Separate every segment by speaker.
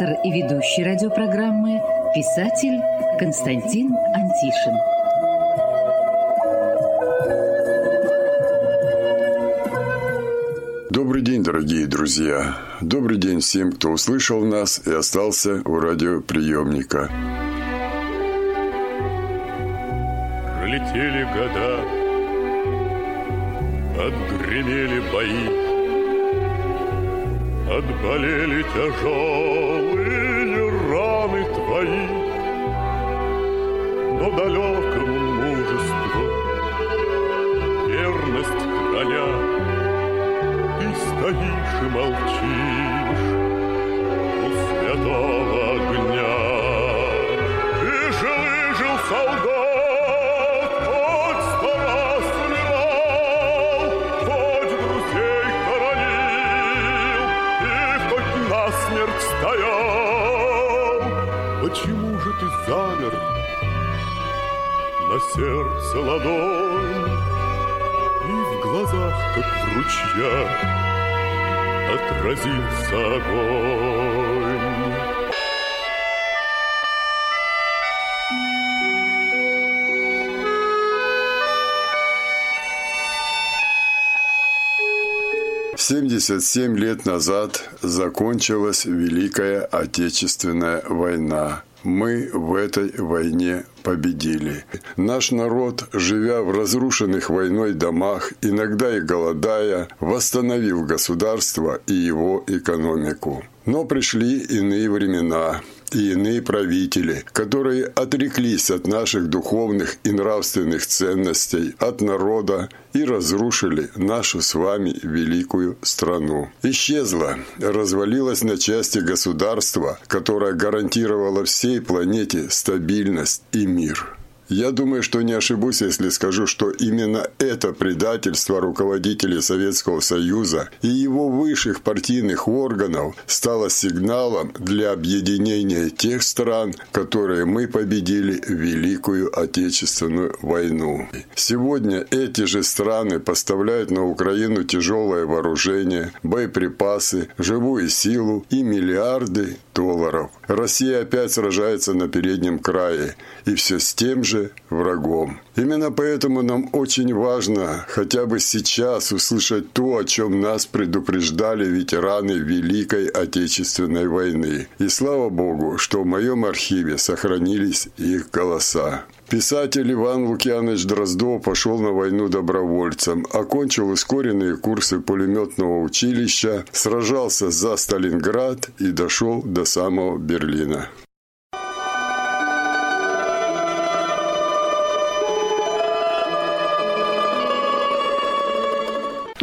Speaker 1: автор и ведущий радиопрограммы писатель Константин Антишин.
Speaker 2: Добрый день, дорогие друзья! Добрый день всем, кто услышал нас и остался у радиоприемника.
Speaker 3: Пролетели года, отгремели бои, Отболели тяжелые сердце ладонь и в глазах, как в ручьях, отразился огонь?
Speaker 2: Семьдесят семь лет назад закончилась Великая Отечественная война. Мы в этой войне победили. Наш народ, живя в разрушенных войной домах, иногда и голодая, восстановил государство и его экономику. Но пришли иные времена, и иные правители, которые отреклись от наших духовных и нравственных ценностей, от народа и разрушили нашу с вами великую страну. Исчезло, развалилось на части государство, которое гарантировало всей планете стабильность и мир. Я думаю, что не ошибусь, если скажу, что именно это предательство руководителей Советского Союза и его высших партийных органов стало сигналом для объединения тех стран, которые мы победили в Великую Отечественную войну. Сегодня эти же страны поставляют на Украину тяжелое вооружение, боеприпасы, живую силу и миллиарды долларов. Россия опять сражается на переднем крае, и все с тем же врагом. Именно поэтому нам очень важно хотя бы сейчас услышать то, о чем нас предупреждали ветераны Великой Отечественной войны. И слава Богу, что в моем архиве сохранились их голоса. Писатель Иван Лукьянович Дроздов пошел на войну добровольцем, окончил ускоренные курсы пулеметного училища, сражался за Сталинград и дошел до самого Берлина.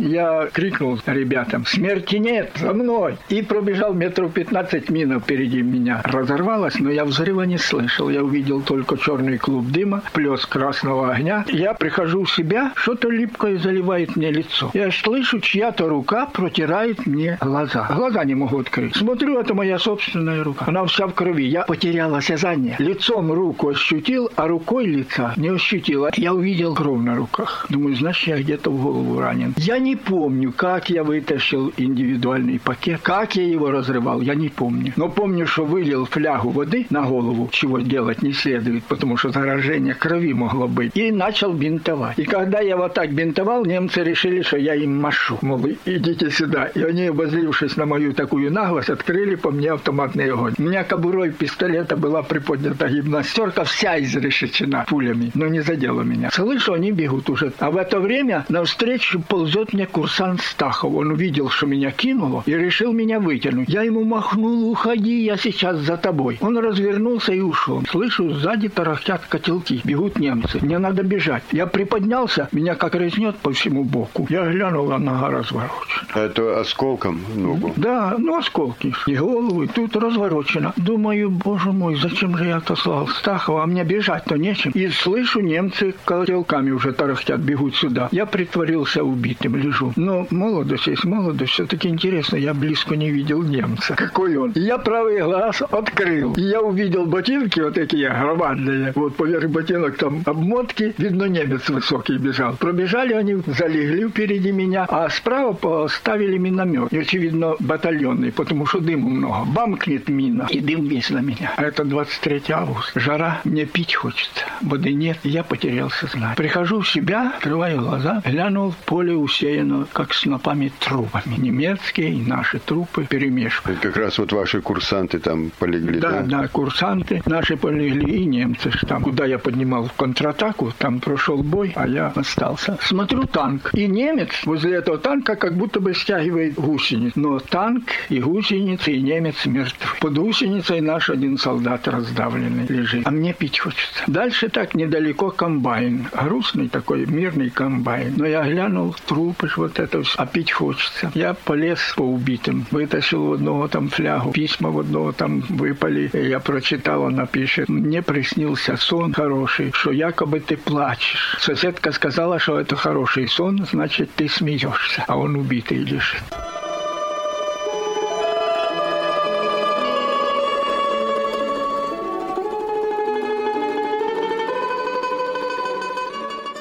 Speaker 4: Я крикнул ребятам, смерти нет, за мной. И пробежал метров 15 минут впереди меня. Разорвалось, но я взрыва не слышал. Я увидел только черный клуб дыма, плес красного огня. Я прихожу в себя, что-то липкое заливает мне лицо. Я слышу, чья-то рука протирает мне глаза. Глаза не могу открыть. Смотрю, это моя собственная рука. Она вся в крови. Я потерял осязание. Лицом руку ощутил, а рукой лица не ощутил. Я увидел кровь на руках. Думаю, значит, я где-то в голову ранен. Я не помню, как я вытащил индивидуальный пакет, как я его разрывал, я не помню. Но помню, что вылил флягу воды на голову, чего делать не следует, потому что заражение крови могло быть, и начал бинтовать. И когда я вот так бинтовал, немцы решили, что я им машу. Мол, идите сюда. И они, обозлившись на мою такую наглость, открыли по мне автоматный огонь. У меня кобурой пистолета была приподнята гимнастерка, вся изрешечена пулями, но не задела меня. Слышу, они бегут уже. А в это время навстречу ползет мне курсант Стахов. Он увидел, что меня кинуло, и решил меня вытянуть. Я ему махнул, уходи, я сейчас за тобой. Он развернулся и ушел. Слышу, сзади тарахтят котелки, бегут немцы. Мне надо бежать. Я приподнялся, меня как резнет по всему боку. Я глянул, а нога разворочена.
Speaker 2: Это осколком ногу?
Speaker 4: Да, ну осколки. И голову, и тут разворочено. Думаю, боже мой, зачем же я отослал Стахова, а мне бежать-то нечем. И слышу, немцы котелками уже тарахтят, бегут сюда. Я притворился убитым гляжу. Ну, молодость есть молодость. Все-таки интересно, я близко не видел немца. Какой он? Я правый глаз открыл. И я увидел ботинки вот такие громадные. Вот поверх ботинок там обмотки. Видно, немец высокий бежал. Пробежали они, залегли впереди меня, а справа поставили миномет. И, очевидно, батальонный, потому что дыма много. Бамкнет мина, и дым весь на меня. А это 23 августа. Жара, мне пить хочется. Воды нет, я потерял сознание. Прихожу в себя, открываю глаза, глянул, поле усеяно, как снопами трупами. Немецкие и наши трупы перемешаны.
Speaker 2: Как раз вот ваши курсанты там полегли,
Speaker 4: да? Да, да, курсанты наши полегли и немцы. Там, куда я поднимал контратаку, там прошел бой, а я остался. Смотрю танк. И немец возле этого танка как будто бы стягивает гусениц. Но танк и гусеницы, и немец мертвы. Под гусеницей наш один солдат раздавленный лежит. А мне пить хочется. Дальше так недалеко комбайн. Грустный такой мирный комбайн. Но я глянул, трупы вот это все. А пить хочется. Я полез по убитым. Вытащил одного там флягу. Письма в одного там выпали. Я прочитал, она пишет. Мне приснился сон хороший, что якобы ты плачешь. Соседка сказала, что это хороший сон, значит, ты смеешься. А он убитый лежит.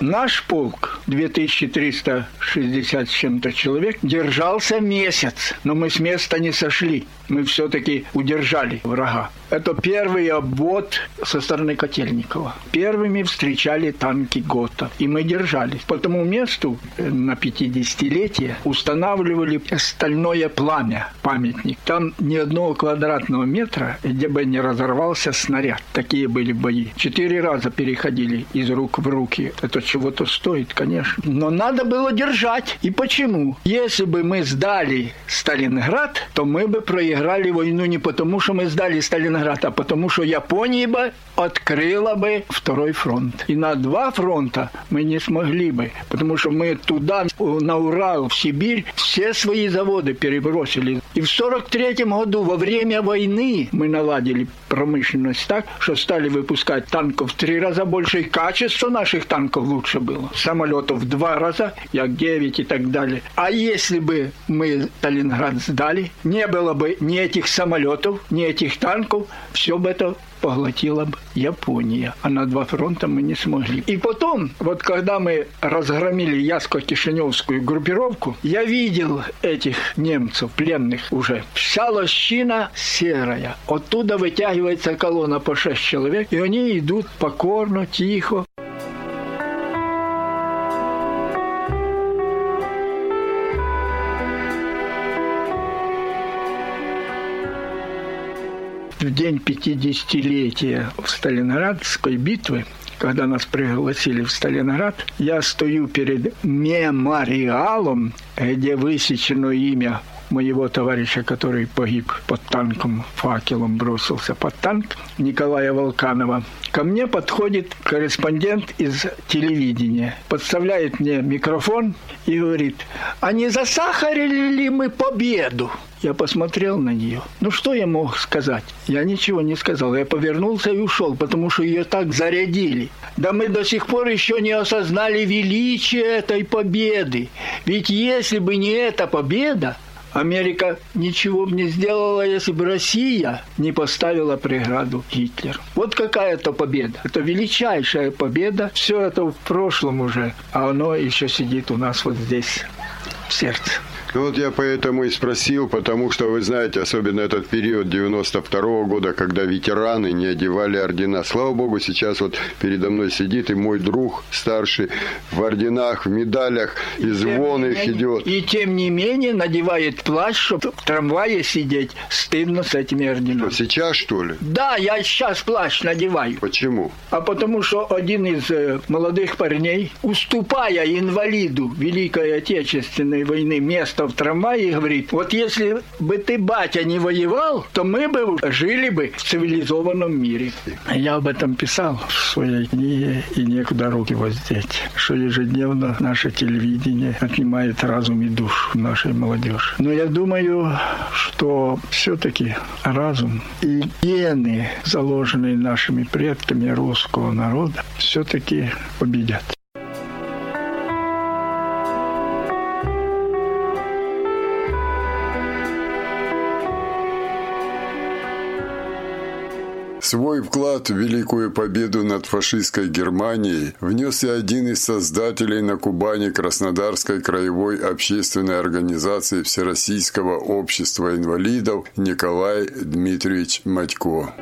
Speaker 4: Наш полк, 2360 с чем-то человек, держался месяц, но мы с места не сошли. Мы все-таки удержали врага. Это первый обвод со стороны Котельникова. Первыми встречали танки ГОТА. И мы держались. По тому месту э, на 50-летие устанавливали стальное пламя, памятник. Там ни одного квадратного метра, где бы не разорвался снаряд. Такие были бои. Четыре раза переходили из рук в руки. Это чего-то стоит, конечно. Но надо было держать. И почему? Если бы мы сдали Сталинград, то мы бы проиграли войну не потому, что мы сдали Сталинград, а потому, что Япония бы открыла бы второй фронт. И на два фронта мы не смогли бы, потому что мы туда, на Урал, в Сибирь, все свои заводы перебросили. И в 43 году, во время войны, мы наладили промышленность так, что стали выпускать танков в три раза больше, и качество наших танков лучше было. Самолетов в два раза, Як-9 и так далее. А если бы мы Сталинград сдали, не было бы ни этих самолетов, ни этих танков, все бы это поглотила бы Япония. А на два фронта мы не смогли. И потом, вот когда мы разгромили Яско-Кишиневскую группировку, я видел этих немцев, пленных уже. Вся лощина серая. Оттуда вытягивается колонна по шесть человек, и они идут покорно, тихо. День 50-летия Сталинградской битвы, когда нас пригласили в Сталинград, я стою перед мемориалом, где высечено имя моего товарища, который погиб под танком, факелом бросился под танк, Николая Волканова. Ко мне подходит корреспондент из телевидения, подставляет мне микрофон и говорит, а не засахарили ли мы победу? Я посмотрел на нее. Ну что я мог сказать? Я ничего не сказал. Я повернулся и ушел, потому что ее так зарядили. Да мы до сих пор еще не осознали величие этой победы. Ведь если бы не эта победа, Америка ничего бы не сделала, если бы Россия не поставила преграду Гитлеру. Вот какая это победа. Это величайшая победа. Все это в прошлом уже, а оно еще сидит у нас вот здесь, в сердце.
Speaker 2: Ну вот я поэтому и спросил, потому что, вы знаете, особенно этот период 92 -го года, когда ветераны не одевали ордена. Слава богу, сейчас вот передо мной сидит и мой друг старший в орденах, в медалях, и, и звон их менее, идет.
Speaker 4: И тем не менее надевает плащ, чтобы в трамвае сидеть. Стыдно с этими орденами.
Speaker 2: Что, сейчас, что ли?
Speaker 4: Да, я сейчас плащ надеваю.
Speaker 2: Почему?
Speaker 4: А потому что один из э, молодых парней, уступая инвалиду Великой Отечественной войны место в трамвае и говорит, вот если бы ты, батя, не воевал, то мы бы жили бы в цивилизованном мире. Я об этом писал в своей книге «И некуда руки воздеть», что ежедневно наше телевидение отнимает разум и душу нашей молодежи. Но я думаю, что все-таки разум и гены, заложенные нашими предками русского народа, все-таки победят.
Speaker 2: Свой вклад в великую победу над фашистской Германией внес и один из создателей на Кубани Краснодарской краевой общественной организации Всероссийского общества инвалидов Николай Дмитриевич Матько.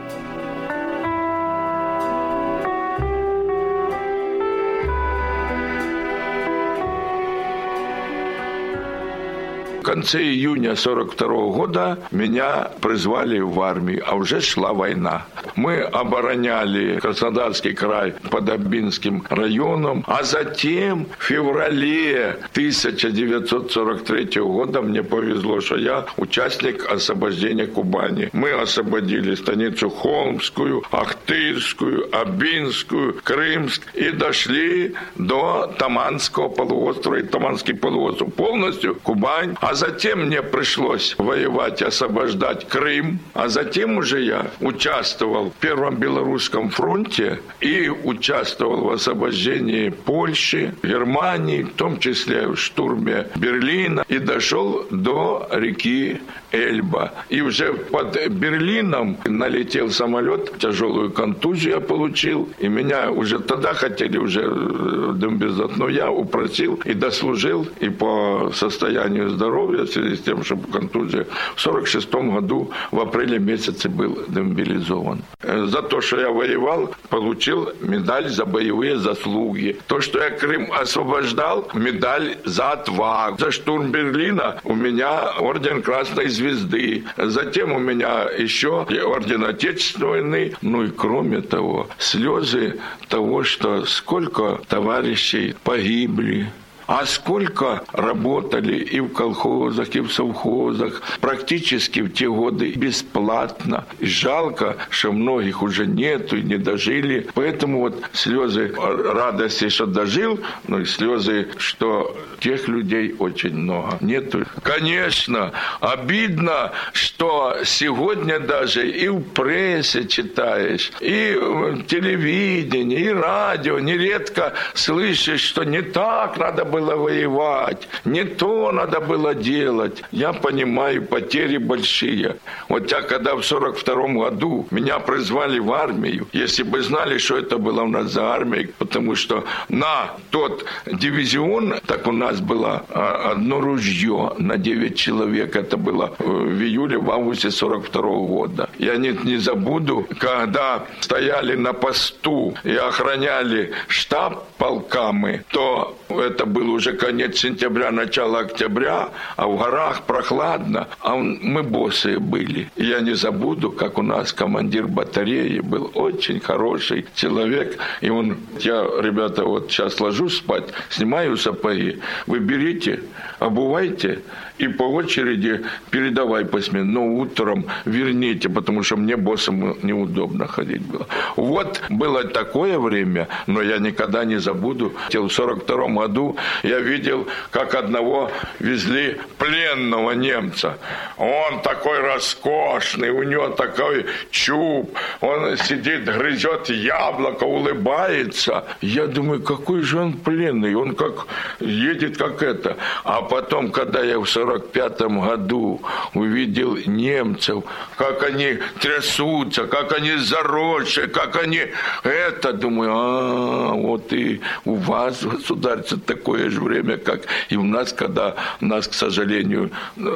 Speaker 5: Конце июня 42 года меня призвали в армию, а уже шла война. Мы обороняли Краснодарский край под Абинским районом, а затем в феврале 1943 года мне повезло, что я участник освобождения Кубани. Мы освободили станицу Холмскую, Ахтырскую, Абинскую, Крымск и дошли до Таманского полуострова и Таманский полуостров. Полностью Кубань, затем мне пришлось воевать, освобождать Крым, а затем уже я участвовал в Первом Белорусском фронте и участвовал в освобождении Польши, Германии, в том числе в штурме Берлина и дошел до реки Эльба. И уже под Берлином налетел самолет, тяжелую контузию я получил, и меня уже тогда хотели уже э, демобилизовать, но я упросил и дослужил, и по состоянию здоровья, в связи с тем, что контузия, в 46 году в апреле месяце был демобилизован. Э, за то, что я воевал, получил медаль за боевые заслуги. То, что я Крым освобождал, медаль за отвагу. За штурм Берлина у меня орден Красной Звезды звезды. Затем у меня еще орден Отечественной войны. Ну и кроме того, слезы того, что сколько товарищей погибли, а сколько работали и в колхозах, и в совхозах, практически в те годы бесплатно. Жалко, что многих уже нету и не дожили. Поэтому вот слезы радости, что дожил, но и слезы, что тех людей очень много. Нету. Конечно, обидно, что сегодня даже и в прессе читаешь, и в телевидении, и радио нередко слышишь, что не так надо было воевать, не то надо было делать. Я понимаю, потери большие. Вот я когда в 42 году меня призвали в армию, если бы знали, что это было у нас за армия, потому что на тот дивизион, так у нас было а, одно ружье на 9 человек, это было в июле, в августе 42 года. Я не, не забуду, когда стояли на посту и охраняли штаб полками, то это был уже конец сентября, начало октября, а в горах прохладно, а мы босые были. Я не забуду, как у нас командир батареи был очень хороший человек, и он, я, ребята, вот сейчас ложусь спать, снимаю сапоги, вы берите, обувайте, и по очереди передавай посмен, но утром верните, потому что мне боссом неудобно ходить было. Вот было такое время, но я никогда не забуду. В 42 году я видел, как одного везли пленного немца. Он такой роскошный, у него такой чуб, он сидит, грызет яблоко, улыбается. Я думаю, какой же он пленный, он как едет как это. А потом, когда я в 1945 году увидел немцев, как они трясутся, как они заросшие, как они это, думаю, а, вот и у вас, государство, такое же время, как и у нас, когда нас, к сожалению,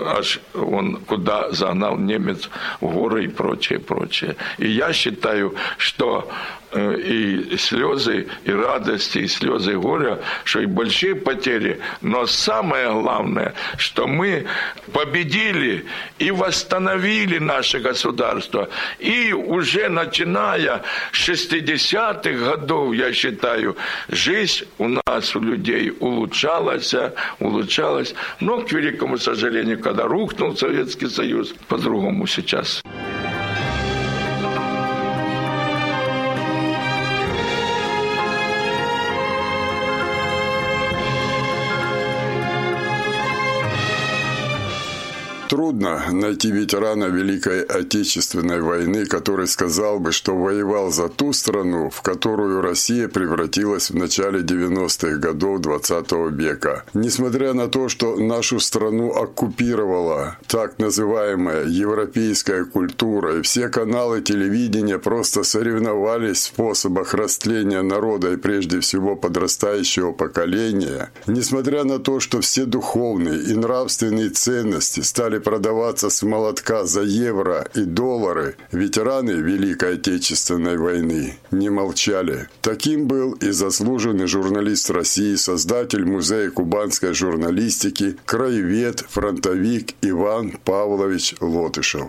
Speaker 5: аж он куда загнал немец в горы и прочее, прочее. И я считаю, что Э, и слезы, и радости, и слезы горя, что и большие потери. Но самое главное, что мы победили и восстановили наше государство. И уже начиная с 60-х годов, я считаю, жизнь у нас, у людей улучшалась, улучшалась. Но, к великому сожалению, когда рухнул Советский Союз, по-другому сейчас.
Speaker 2: Трудно найти ветерана Великой Отечественной войны, который сказал бы, что воевал за ту страну, в которую Россия превратилась в начале 90-х годов 20 века. Несмотря на то, что нашу страну оккупировала так называемая европейская культура, и все каналы телевидения просто соревновались в способах растления народа и прежде всего подрастающего поколения, несмотря на то, что все духовные и нравственные ценности стали продаваться с молотка за евро и доллары, ветераны Великой Отечественной войны не молчали. Таким был и заслуженный журналист России, создатель Музея кубанской журналистики, краевед, фронтовик Иван Павлович Лотышев.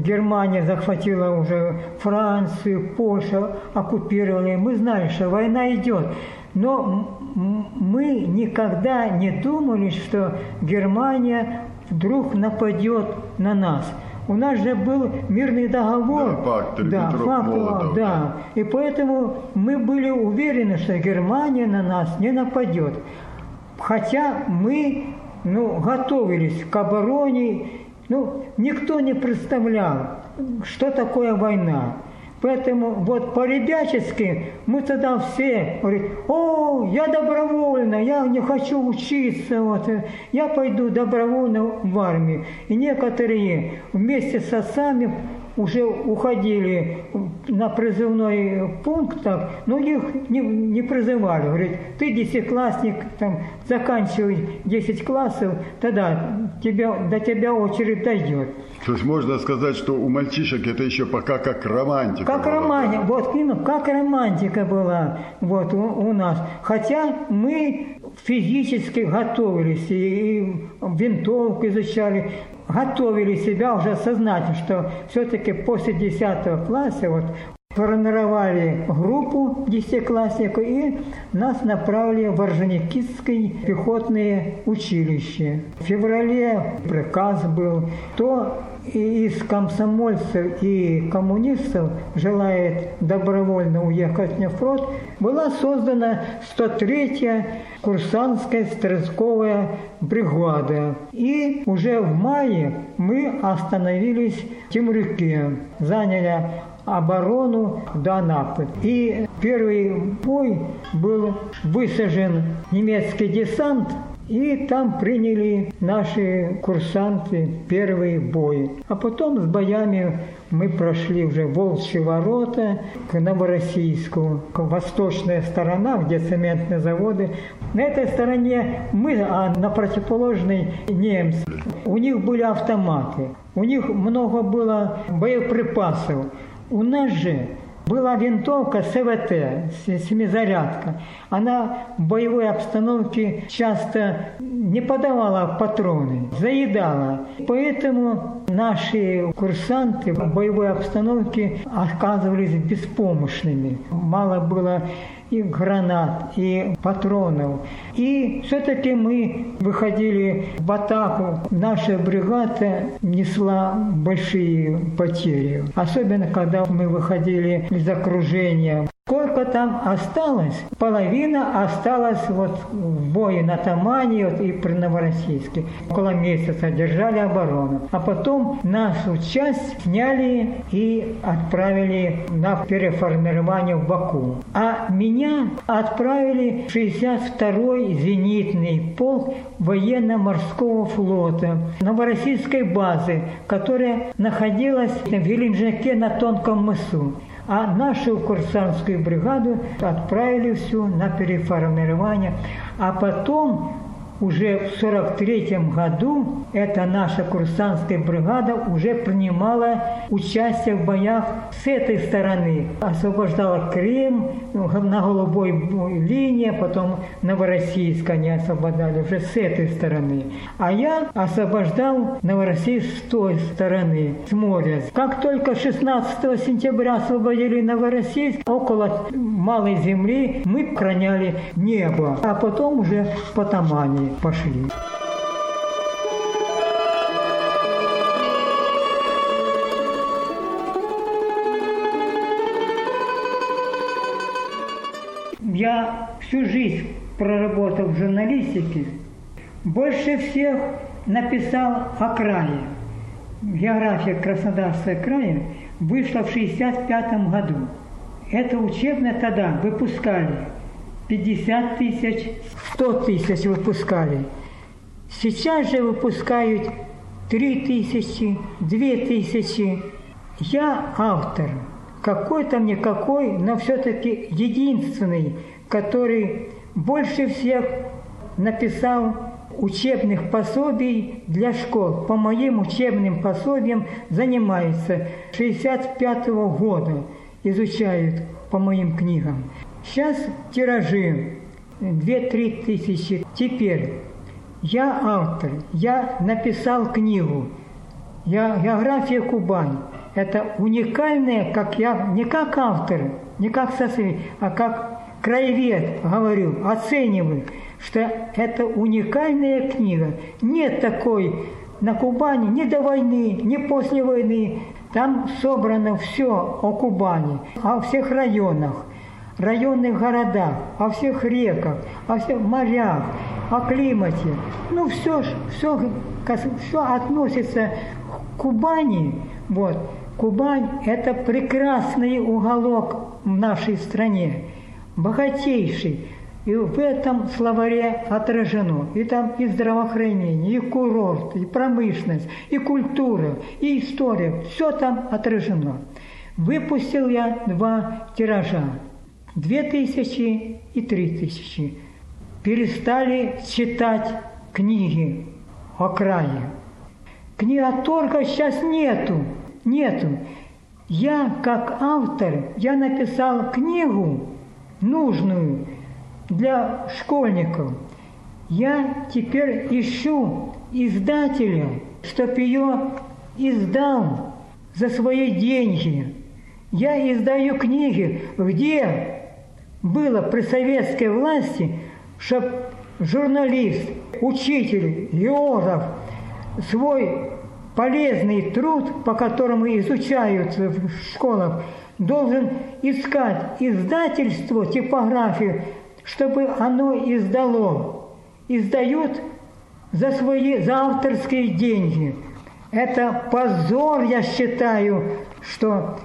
Speaker 6: Германия захватила уже Францию, Польшу, оккупировали. Мы знали, что война идет. Но мы никогда не думали, что Германия вдруг нападет на нас. У нас же был мирный договор.
Speaker 2: Да, факт,
Speaker 6: да, факт, да. И поэтому мы были уверены, что Германия на нас не нападет. Хотя мы ну, готовились к обороне ну, никто не представлял, что такое война. Поэтому вот по-ребячески мы тогда все говорим, о, я добровольно, я не хочу учиться, вот, я пойду добровольно в армию. И некоторые вместе с отцами уже уходили на призывной пункт, так, но их не, не призывали. Говорит, ты десятиклассник, там, заканчивай 10 классов, тогда тебя, до тебя очередь дойдет.
Speaker 2: То есть можно сказать, что у мальчишек это еще пока как романтика.
Speaker 6: Как была, романтика, да? вот именно, как романтика была вот у, у нас. Хотя мы физически готовились и, винтовку изучали, готовили себя уже сознательно, что все-таки после 10 класса вот формировали группу десятиклассников и нас направили в Орджоникидское пехотное училище. В феврале приказ был, то из комсомольцев и коммунистов желает добровольно уехать на фронт, была создана 103-я курсантская стрелковая бригада. И уже в мае мы остановились в Темрюке, заняли оборону до Анапы. И первый бой был высажен немецкий десант и там приняли наши курсанты первый бой. А потом с боями мы прошли уже Волчьи ворота к Новороссийску, восточная сторона, где цементные заводы. На этой стороне мы, а на противоположной немцы. У них были автоматы, у них много было боеприпасов. У нас же была винтовка СВТ, семизарядка. Она в боевой обстановке часто не подавала патроны, заедала. Поэтому наши курсанты в боевой обстановке оказывались беспомощными. Мало было и гранат, и патронов. И все-таки мы выходили в атаку. Наша бригада несла большие потери. Особенно, когда мы выходили из окружения. Сколько там осталось? Половина осталась вот в бою на Тамане вот, и при Новороссийске. Около месяца держали оборону. А потом нашу часть сняли и отправили на переформирование в Баку. А меня отправили в 62-й зенитный полк военно-морского флота Новороссийской базы, которая находилась в Геленджике на Тонком мысу а нашу курсантскую бригаду отправили всю на переформирование. А потом уже в 43 году эта наша курсантская бригада уже принимала участие в боях с этой стороны. Освобождала Крым на голубой линии, потом Новороссийск они освобождали уже с этой стороны. А я освобождал Новороссийск с той стороны, с моря. Как только 16 сентября освободили Новороссийск, около Малой Земли мы охраняли небо, а потом уже по Тамане пошли. Я всю жизнь проработал в журналистике. Больше всех написал о крае. География Краснодарского края вышла в 1965 году. Это учебное тогда выпускали 50 тысяч, 100 тысяч выпускали. Сейчас же выпускают 3 тысячи, 2 тысячи. Я автор, какой-то никакой, но все-таки единственный, который больше всех написал учебных пособий для школ. По моим учебным пособиям занимаются 65 -го года, изучают по моим книгам. Сейчас тиражи 2-3 тысячи. Теперь я автор, я написал книгу. Я, география Кубань. Это уникальная, как я, не как автор, не как социалист, а как краевед, говорю, оцениваю, что это уникальная книга. Нет такой на Кубани ни до войны, ни после войны. Там собрано все о Кубани, о всех районах, районных городах, о всех реках, о всех морях, о климате. Ну, все, все, все относится к Кубани. Вот. Кубань – это прекрасный уголок в нашей стране богатейший. И в этом словаре отражено и там и здравоохранение, и курорт, и промышленность, и культура, и история. Все там отражено. Выпустил я два тиража. Две тысячи и три тысячи. Перестали читать книги о крае. Книготорга сейчас нету. Нету. Я, как автор, я написал книгу, нужную для школьников. Я теперь ищу издателя, чтоб ее издал за свои деньги. Я издаю книги, где было при советской власти, чтоб журналист, учитель, географ свой полезный труд, по которому изучаются в школах, должен искать издательство, типографию, чтобы оно издало. Издают за свои за авторские деньги. Это позор, я считаю, что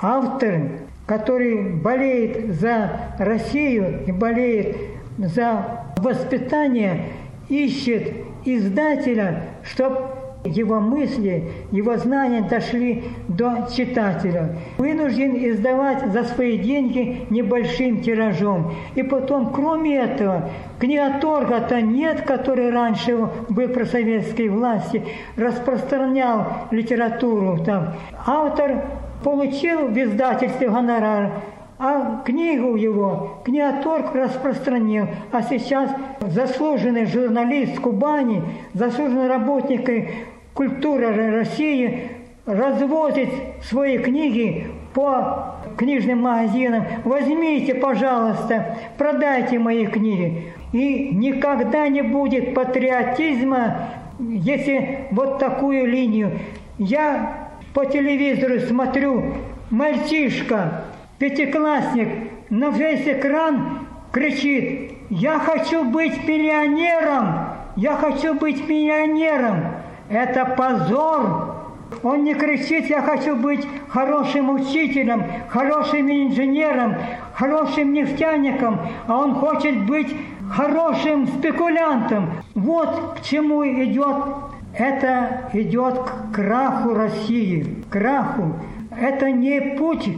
Speaker 6: автор, который болеет за Россию и болеет за воспитание, ищет издателя, чтобы его мысли, его знания дошли до читателя. Вынужден издавать за свои деньги небольшим тиражом. И потом, кроме этого, книготорга-то нет, который раньше был про советской власти, распространял литературу. Там. Автор получил в издательстве гонорар, а книгу его книготорг распространил. А сейчас заслуженный журналист Кубани, заслуженный работник культура России развозит свои книги по книжным магазинам. Возьмите, пожалуйста, продайте мои книги. И никогда не будет патриотизма, если вот такую линию. Я по телевизору смотрю, мальчишка, пятиклассник, на весь экран кричит, я хочу быть миллионером, я хочу быть миллионером. Это позор. Он не кричит, я хочу быть хорошим учителем, хорошим инженером, хорошим нефтяником, а он хочет быть хорошим спекулянтом. Вот к чему идет. Это идет к краху России, краху. Это не путь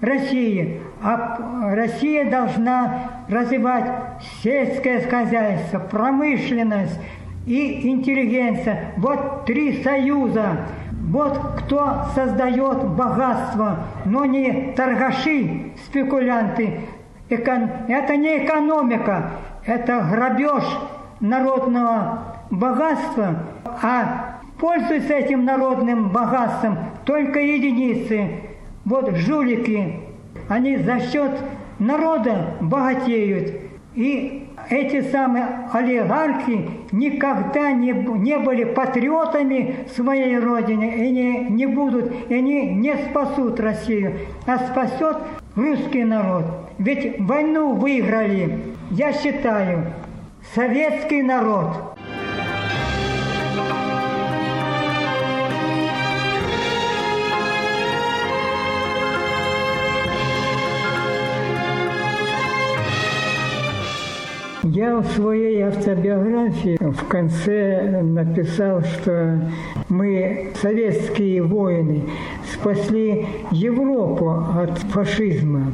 Speaker 6: России, а Россия должна развивать сельское хозяйство, промышленность, и интеллигенция. Вот три союза. Вот кто создает богатство, но не торгаши, спекулянты. Это не экономика, это грабеж народного богатства, а пользуются этим народным богатством только единицы. Вот жулики, они за счет народа богатеют. И эти самые олигархи никогда не, не были патриотами своей родины и не, не будут, и они не спасут Россию, а спасет русский народ. Ведь войну выиграли, я считаю, советский народ. Я в своей автобиографии в конце написал, что мы, советские воины, спасли Европу от фашизма.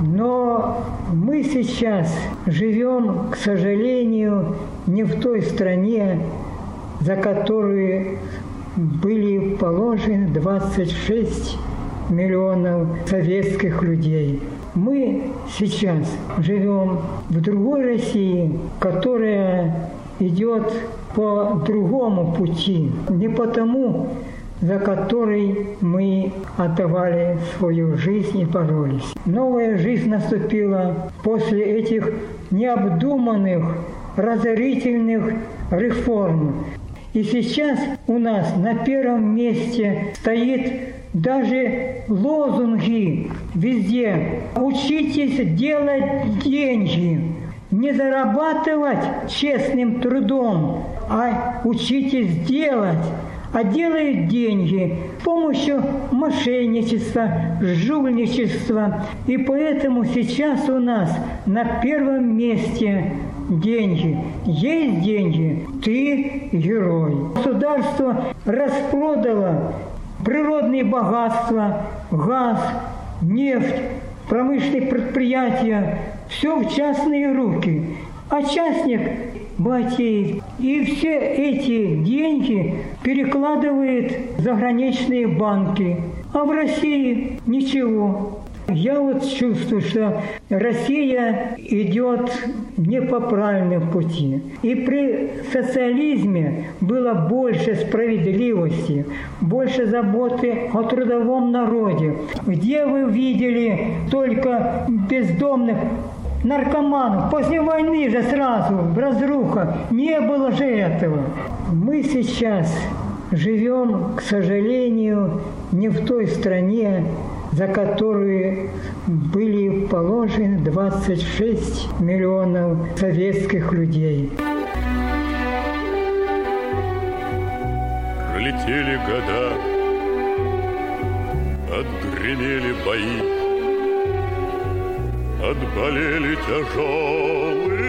Speaker 6: Но мы сейчас живем, к сожалению, не в той стране, за которую были положены 26 миллионов советских людей. Мы сейчас живем в другой России, которая идет по другому пути, не потому, за который мы отдавали свою жизнь и боролись. Новая жизнь наступила после этих необдуманных, разорительных реформ. И сейчас у нас на первом месте стоит даже лозунги везде. Учитесь делать деньги. Не зарабатывать честным трудом, а учитесь делать а делают деньги с помощью мошенничества, жульничества. И поэтому сейчас у нас на первом месте деньги. Есть деньги, ты герой. Государство распродало природные богатства, газ, нефть, промышленные предприятия, все в частные руки. А частник богатеет. И все эти деньги перекладывает заграничные банки. А в России ничего. Я вот чувствую, что Россия идет не по правильному пути. И при социализме было больше справедливости, больше заботы о трудовом народе. Где вы видели только бездомных наркоманов. После войны же сразу, разруха. Не было же этого. Мы сейчас живем, к сожалению, не в той стране, за которую были положены 26 миллионов советских людей.
Speaker 3: Пролетели года, отгремели бои, Отболели тяжелые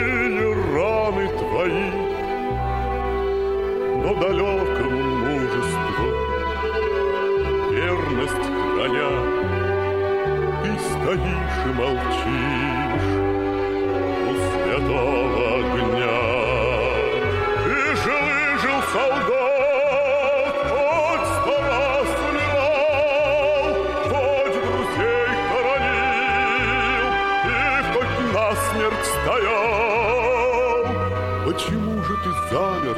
Speaker 3: раны твои, Но далекому мужеству верность храня, стоишь и молчишь у святого огня. Ты же выжил, солдат, хоть сто раз умирал, хоть друзей хоронил и хоть насмерть стоял. Почему же ты замер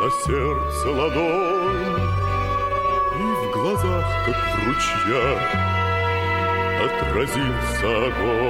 Speaker 3: на сердце ладонь и в глазах, как в ручьях, отразился огонь.